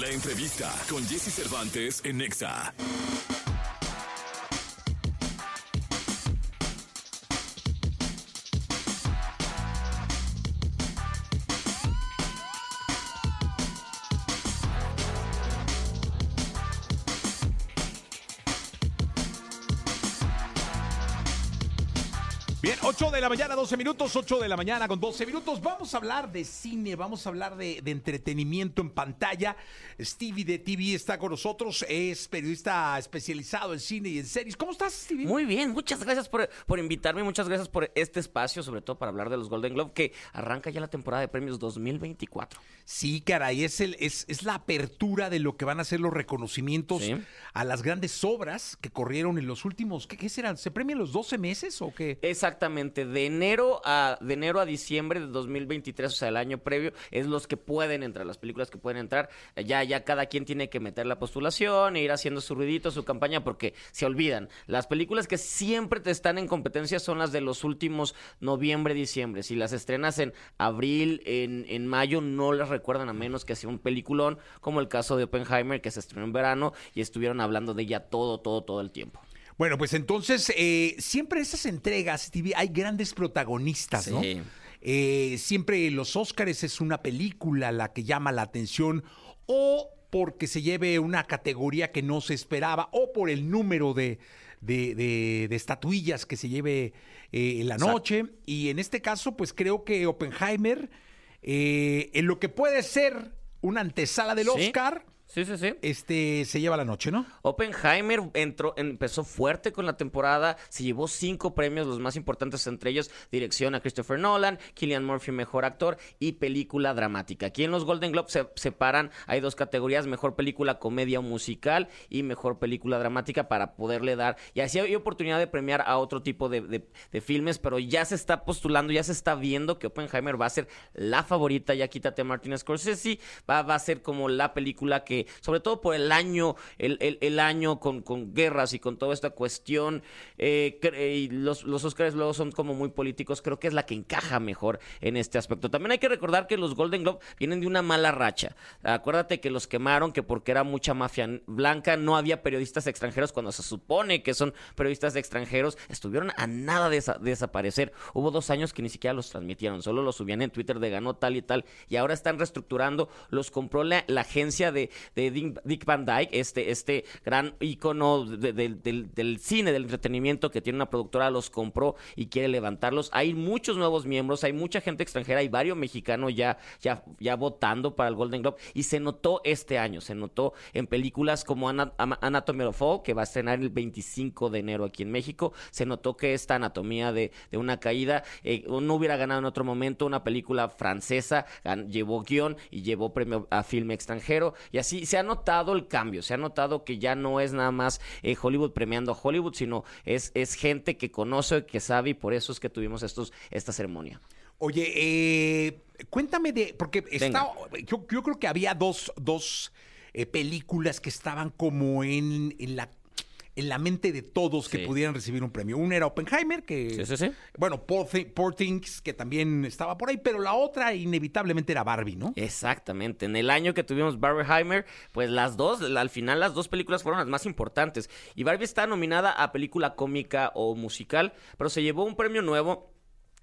La entrevista con Jesse Cervantes en Nexa. Bien, 8 de la mañana, 12 minutos, 8 de la mañana con 12 minutos. Vamos a hablar de cine, vamos a hablar de, de entretenimiento en pantalla. Stevie de TV está con nosotros, es periodista especializado en cine y en series. ¿Cómo estás, Stevie? Muy bien, muchas gracias por, por invitarme, muchas gracias por este espacio, sobre todo para hablar de los Golden Globe, que arranca ya la temporada de premios 2024. Sí, caray, es, el, es, es la apertura de lo que van a ser los reconocimientos Sí. a las grandes obras que corrieron en los últimos, ¿qué, qué serán? ¿Se premian los 12 meses o qué? Exactamente, de enero a de enero a diciembre de 2023, o sea, el año previo, es los que pueden entrar, las películas que pueden entrar. Ya ya cada quien tiene que meter la postulación e ir haciendo su ruidito, su campaña porque se olvidan. Las películas que siempre te están en competencia son las de los últimos noviembre, diciembre. Si las estrenas en abril, en, en mayo, no las recuerdan a menos que sea un peliculón, como el caso de Oppenheimer que se estrenó en verano y estuvieron hablando de ella todo, todo, todo el tiempo. Bueno, pues entonces, eh, siempre esas entregas, Stevie, hay grandes protagonistas, ¿no? Eh, siempre los Óscares es una película la que llama la atención o porque se lleve una categoría que no se esperaba o por el número de, de- de- de estatuillas que se lleve eh, en la Exacto. noche. Y en este caso, pues creo que Oppenheimer, eh, en lo que puede ser una antesala del Sí. Oscar, Sí, sí, sí. este, se lleva la noche, ¿no? Oppenheimer entró, empezó fuerte con la temporada, se llevó cinco premios, los más importantes entre ellos, dirección a Christopher Nolan, Killian Murphy, mejor actor y película dramática. Aquí en los Golden Globes se separan, hay dos categorías, mejor película comedia o musical y mejor película dramática para poderle dar, y así hay oportunidad de premiar a otro tipo de, de- de filmes, pero ya se está postulando, ya se está viendo que Oppenheimer va a ser la favorita, ya quítate a Martin Scorsese, va, va a ser como la película que, sobre todo por el año, el, el- año con, con guerras y con toda esta cuestión, eh, y los, los Oscars luego son como muy políticos, creo que es la que encaja mejor en este aspecto. También hay que recordar que los Golden Globe vienen de una mala racha. Acuérdate que los quemaron, que porque era mucha mafia blanca, no había periodistas extranjeros cuando se supone que son periodistas extranjeros, estuvieron a nada de, desa- de desaparecer. Hubo dos años que ni siquiera los transmitieron, solo los subían en Twitter de ganó tal y tal, y ahora están reestructurando, los compró la agencia de, de Dick, Van Dyke, este, este gran ícono de- de- del, del cine, del entretenimiento que tiene una productora, los compró y quiere levantarlos. Hay muchos nuevos miembros, hay mucha gente extranjera, hay varios mexicanos ya, ya, ya votando para el Golden Globe, y se notó este año, se notó en películas como Anatomy of Fall, que va a estrenar el 25 de enero aquí en México, se notó que esta anatomía de, de una caída eh, no hubiera ganado en otro momento, una película francesa llevó guion y llevó premio a filme extranjero, y así se ha notado el cambio, se ha notado que ya no es nada más eh, Hollywood premiando a Hollywood, sino es, es gente que conoce, que sabe, y por eso es que tuvimos estos, esta ceremonia. Oye, eh, cuéntame de, porque está, yo, yo creo que había dos, dos eh, películas que estaban como en, en la en la mente de todos que Sí. pudieran recibir un premio. Una era Oppenheimer, que Sí, sí, sí. bueno, Poor, Thi- Poor Things, que también estaba por ahí, pero la otra inevitablemente era Barbie, ¿no? Exactamente. En el año que tuvimos Barbenheimer, pues las dos, al final las dos películas fueron las más importantes. Y Barbie está nominada a película cómica o musical, pero se llevó un premio nuevo.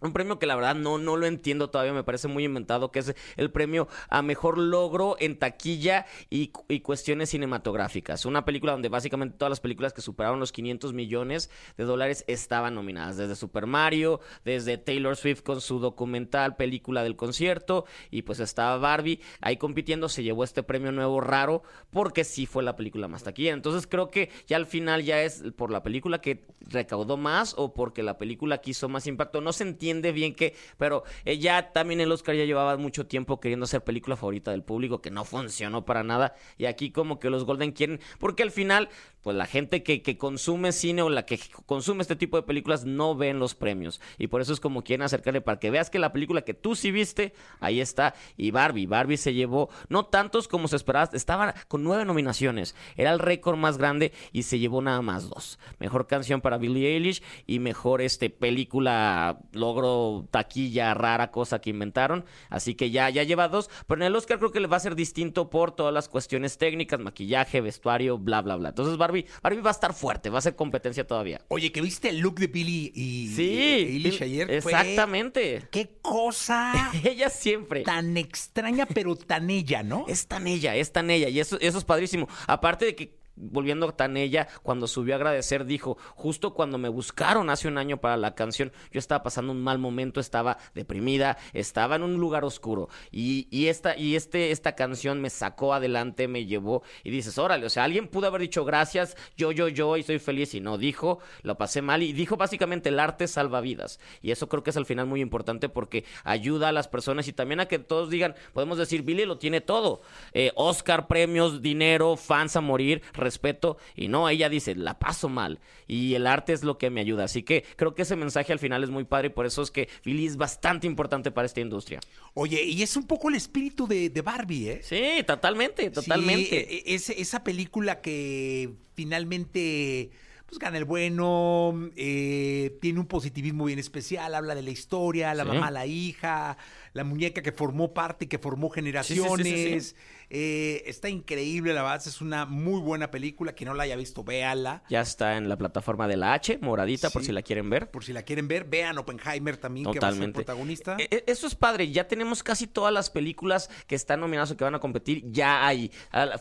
Un premio que la verdad no, no lo entiendo todavía, me parece muy inventado, que es el premio a mejor logro en taquilla y, y cuestiones cinematográficas. Una película donde básicamente todas las películas que superaron los 500 millones de dólares estaban nominadas. Desde Super Mario, desde Taylor Swift con su documental, película del concierto, y pues estaba Barbie ahí compitiendo, se llevó este premio nuevo raro, porque sí fue la película más taquillera. Entonces creo que ya al final ya es por la película que recaudó más o porque la película quiso más impacto. No se entiende bien que, pero eh, ya también el Oscar ya llevaba mucho tiempo queriendo ser película favorita del público, que no funcionó para nada. Y aquí como que los Golden quieren, porque al final pues la gente que, que consume cine o la que consume este tipo de películas no ven los premios. Y por eso es como quieren acercarle para que veas que la película que tú sí viste, ahí está. Y Barbie, Barbie se llevó, no tantos como se esperaba, estaba con nueve nominaciones. Era el récord más grande y se llevó nada más dos. Mejor canción para Billie Eilish y mejor este película, logro taquilla, rara cosa que inventaron. Así que ya, ya lleva dos. Pero en el Oscar creo que le va a ser distinto por todas las cuestiones técnicas, maquillaje, vestuario, bla, bla, bla. Entonces Barbie Barbie. va a estar fuerte, va a ser competencia todavía. Oye, que viste el look de Billy y sí, Eilish ayer. Exactamente. Qué cosa. ella siempre. Tan extraña, pero tan ella, ¿no? Es tan ella, es tan ella. Y eso, eso es padrísimo. Aparte de que volviendo tan ella, cuando subió a agradecer, dijo, justo cuando me buscaron hace un año para la canción, yo estaba pasando un mal momento, estaba deprimida, estaba en un lugar oscuro. Y, y, esta, y este, esta canción me sacó adelante, me llevó, y dices, órale, o sea, alguien pudo haber dicho gracias, yo, yo, yo, y soy feliz, y no, dijo, lo pasé mal, y dijo básicamente el arte salva vidas. Y eso creo que es al final muy importante porque ayuda a las personas y también a que todos digan, podemos decir, Billy lo tiene todo. Eh, Oscar, premios, dinero, fans a morir, respeto. Y no, ella dice, la paso mal. Y el arte es lo que me ayuda. Así que creo que ese mensaje al final es muy padre y por eso es que Billy es bastante importante para esta industria. Oye, y es un poco el espíritu de, Barbie, ¿eh? Sí, totalmente, totalmente. Sí, e, e, esa película que finalmente pues gana el bueno, eh, tiene un positivismo bien especial, habla de la historia, la mamá, la hija, la muñeca que formó parte, que formó generaciones. Eh, está increíble, la verdad, es una muy buena película. Quien no la haya visto, véala. Ya está en la plataforma de la H, moradita, por si la quieren ver. Por si la quieren ver, vean Oppenheimer también, que va a ser protagonista. E, e, eso es padre, ya tenemos casi todas las películas que están nominadas o que van a competir, ya hay.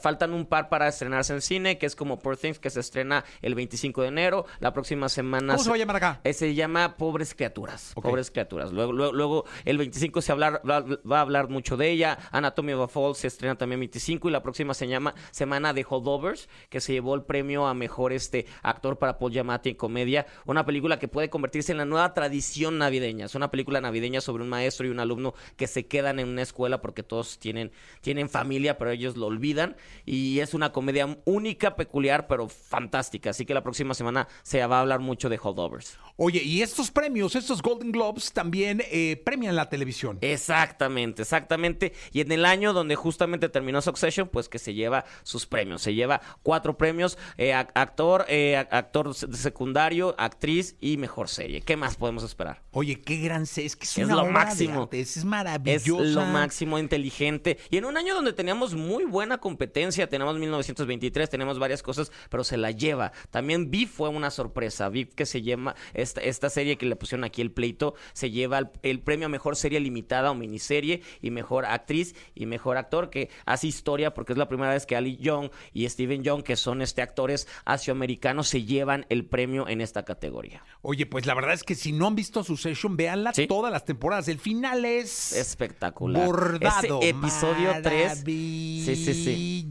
Faltan un par para estrenarse en cine, que es como Poor Things, que se estrena el 25 de enero. La próxima semana... ¿Cómo se, va a llamar acá? Eh, se llama Pobres Criaturas. Pobres Criaturas. Luego, luego, el 25 se va, va, a hablar mucho de ella. Anatomy of a Fall se estrena también 25 y la próxima se llama Semana de Holdovers, que se llevó el premio a mejor este actor para Paul Giamatti en comedia, una película que puede convertirse en la nueva tradición navideña. Es una película navideña sobre un maestro y un alumno que se quedan en una escuela porque todos tienen tienen familia, pero ellos lo olvidan y es una comedia única, peculiar, pero fantástica. Así que la próxima semana se va a hablar mucho de Holdovers. Oye, y estos premios, estos Golden Globes también eh, premian la televisión. Exactamente, exactamente. Y en el año donde justamente terminó Succession, pues que se lleva sus premios. Se lleva cuatro premios, eh, actor, eh, actor secundario, actriz y mejor serie. ¿Qué más podemos esperar? Oye, qué gran serie, es que es, lo máximo. es maravilloso. Es lo máximo, inteligente. Y en un año donde teníamos muy buena competencia, tenemos 1923, tenemos varias cosas, pero se la lleva. También Vi fue una sorpresa. Vi que se llama esta, serie que le pusieron aquí el pleito se lleva el, premio a mejor serie limitada o miniserie y mejor actriz y mejor actor que hace historia porque es la primera vez que Ali Young y Steven Young, que son este actores asioamericanos, se llevan el premio en esta categoría. Oye, pues la verdad es que si no han visto su session, véanla todas las temporadas. El final es espectacular. Bordado. Ese episodio 3. Sí, sí, sí.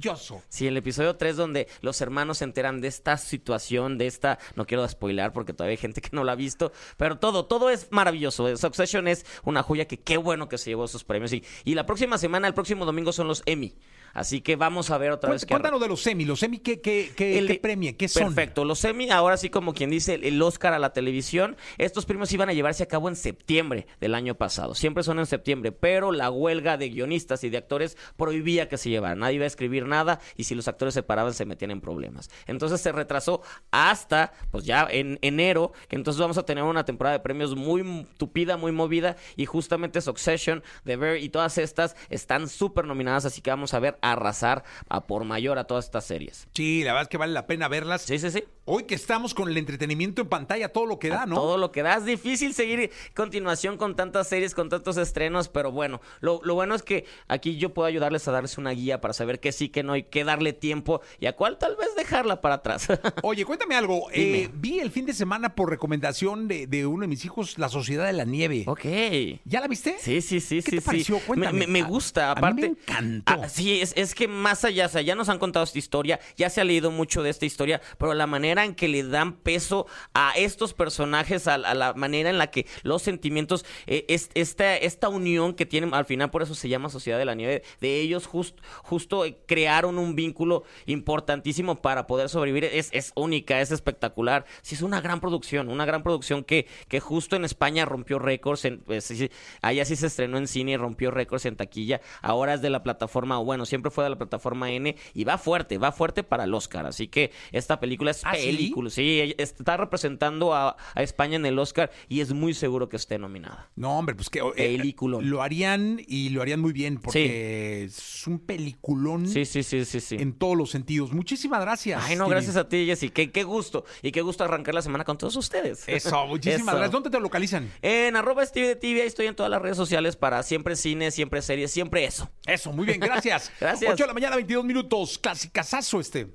Sí, el episodio 3 donde los hermanos se enteran de esta situación, de esta, no quiero spoilar porque todavía hay gente que no la ha visto, pero todo, todo es maravilloso. Succession es una joya que qué bueno que se llevó esos premios. Y, y la próxima semana, el próximo domingo son los Emmy. Así que vamos a ver otra vez. Cuéntanos de los semi, los semi ¿qué, qué, qué, premia? ¿Qué son? Perfecto, los semi, ahora sí como quien dice el Oscar a la televisión, estos premios iban a llevarse a cabo en septiembre del año pasado. Siempre son en septiembre, pero la huelga de guionistas y de actores prohibía que se llevaran. Nadie iba a escribir nada y si los actores se paraban se metían en problemas. Entonces se retrasó hasta, pues ya en enero, que entonces vamos a tener una temporada de premios muy tupida, muy movida y justamente Succession, The Bear y todas estas están súper nominadas, así que vamos a ver arrasar a por mayor a todas estas series. Sí, la verdad es que vale la pena verlas. Sí, sí, sí. Hoy que estamos con el entretenimiento en pantalla, todo lo que da, ¿no? Todo lo que da. Es difícil seguir continuación con tantas series, con tantos estrenos, pero bueno, lo, bueno es que aquí yo puedo ayudarles a darles una guía para saber qué sí, qué no, y qué darle tiempo y a cuál tal vez dejarla para atrás. Oye, cuéntame algo. Eh, vi el fin de semana por recomendación de, uno de mis hijos, La Sociedad de la Nieve. Ok. ¿Ya la viste? Sí, sí, sí. ¿Qué sí, te pareció? Cuéntame. Me, gusta. Aparte, me encantó. Ah, sí, es es, que más allá, o sea, ya nos han contado esta historia, ya se ha leído mucho de esta historia, pero la manera en que le dan peso a estos personajes, a, la manera en la que los sentimientos, eh, es- esta, esta unión que tienen, al final por eso se llama Sociedad de la Nieve, de ellos just- justo eh, crearon un vínculo importantísimo para poder sobrevivir, es, es única, es espectacular, sí es una gran producción, una gran producción que, que justo en España rompió récords, pues, allá sí se estrenó en cine y rompió récords en taquilla, ahora es de la plataforma, bueno, siempre fue de la plataforma N y va fuerte, va fuerte para el Oscar, así que esta película es ¿Ah, película, sí, está representando a, a España en el Oscar y es muy seguro que esté nominada. No, hombre, pues que eh, Peliculón. lo harían y lo harían muy bien porque es un peliculón Sí, sí, sí, sí, sí. en todos los sentidos. Muchísimas gracias. Ay, no, gracias a ti, Jessy. Qué, qué gusto. Y qué gusto arrancar la semana con todos ustedes. Eso, muchísimas Eso. gracias. ¿Dónde te localizan? En arroba Stevie de TV, ahí estoy en todas las redes sociales para siempre cine, siempre series, siempre eso. Eso, muy bien, gracias. Gracias. 8 de la mañana, 22 minutos. Clasicazazo este.